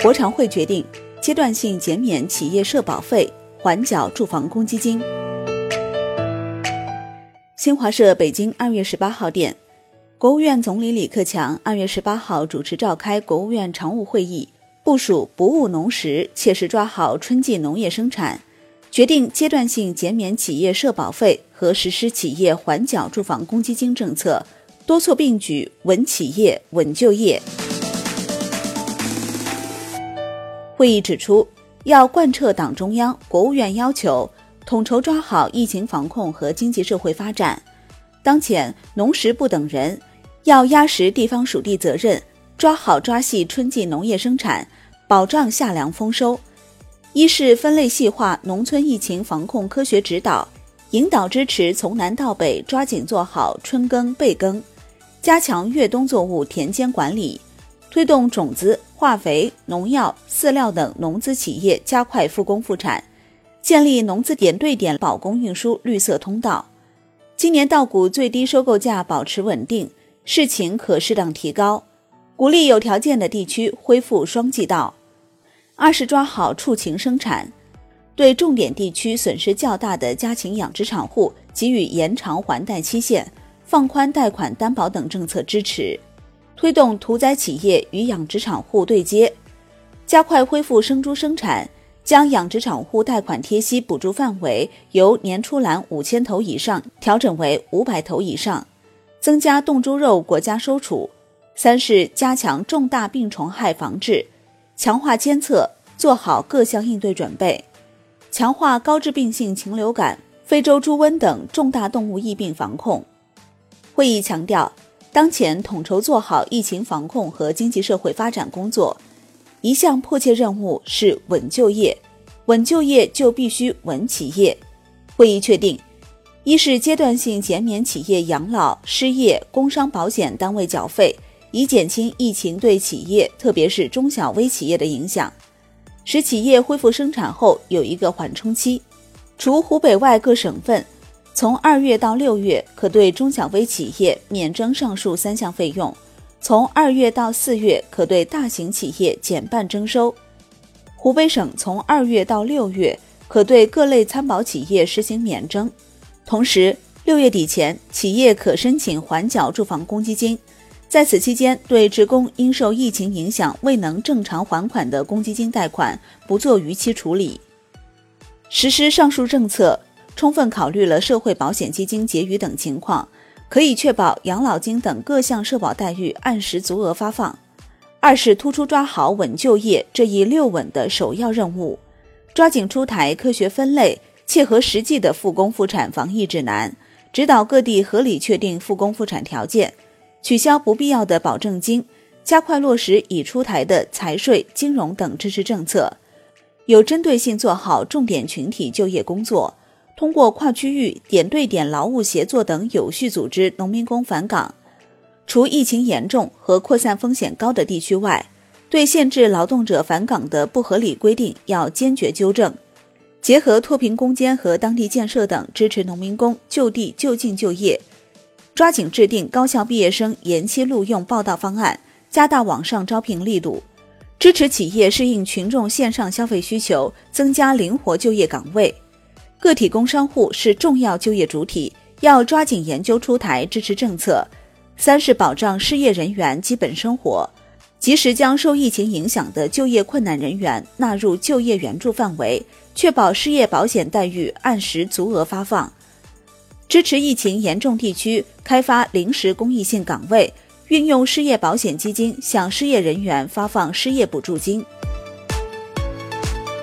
国常会决定阶段性减免企业社保费，缓缴住房公积金。新华社北京二月十八号电，国务院总理李克强二月十八号主持召开国务院常务会议，部署不误农时，切实抓好春季农业生产，决定阶段性减免企业社保费和实施企业缓缴住房公积金政策，多措并举，稳企业、稳就业。会议指出，要贯彻党中央、国务院要求，统筹抓好疫情防控和经济社会发展。当前农时不等人，要压实地方属地责任，抓好抓细春季农业生产，保障夏粮丰收。一是分类细化农村疫情防控科学指导，引导支持从南到北抓紧做好春耕备耕，加强越冬作物田间管理。推动种子、化肥、农药、饲料等农资企业加快复工复产，建立农资点对点保供运输绿色通道。今年稻谷最低收购价保持稳定，市情可适当提高，鼓励有条件的地区恢复双季稻。二是抓好畜禽生产，对重点地区损失较大的家禽养殖场户给予延长还贷期限、放宽贷款担保等政策支持。推动屠宰企业与养殖场户对接，加快恢复生猪生产，将养殖场户贷款贴息补助范围由年出栏五千头以上调整为五百头以上，增加冻猪肉国家收储。三是加强重大病虫害防治，强化监测，做好各项应对准备，强化高致病性禽流感、非洲猪瘟等重大动物疫病防控。会议强调。当前统筹做好疫情防控和经济社会发展工作，一项迫切任务是稳就业。稳就业就必须稳企业。会议确定，一是阶段性减免企业养老、失业、工伤保险单位缴费，以减轻疫情对企业，特别是中小微企业的影响，使企业恢复生产后有一个缓冲期。除湖北外各省份。从二月到六月，可对中小微企业免征上述三项费用；从二月到四月，可对大型企业减半征收。湖北省从二月到六月，可对各类参保企业实行免征。同时，六月底前，企业可申请缓缴住房公积金。在此期间，对职工因受疫情影响未能正常还款的公积金贷款，不做逾期处理。实施上述政策。充分考虑了社会保险基金结余等情况，可以确保养老金等各项社保待遇按时足额发放。二是突出抓好稳就业这一六稳的首要任务，抓紧出台科学分类、切合实际的复工复产防疫指南，指导各地合理确定复工复产条件，取消不必要的保证金，加快落实已出台的财税、金融等支持政策，有针对性做好重点群体就业工作。通过跨区域点对点劳务协作等，有序组织农民工返岗。除疫情严重和扩散风险高的地区外，对限制劳动者返岗的不合理规定要坚决纠正。结合脱贫攻坚和当地建设等，支持农民工就地就近就业。抓紧制定高校毕业生延期录用报到方案，加大网上招聘力度，支持企业适应群众线上消费需求，增加灵活就业岗位。个体工商户是重要就业主体，要抓紧研究出台支持政策。三是保障失业人员基本生活，及时将受疫情影响的就业困难人员纳入就业援助范围，确保失业保险待遇按时足额发放。支持疫情严重地区开发临时公益性岗位，运用失业保险基金向失业人员发放失业补助金。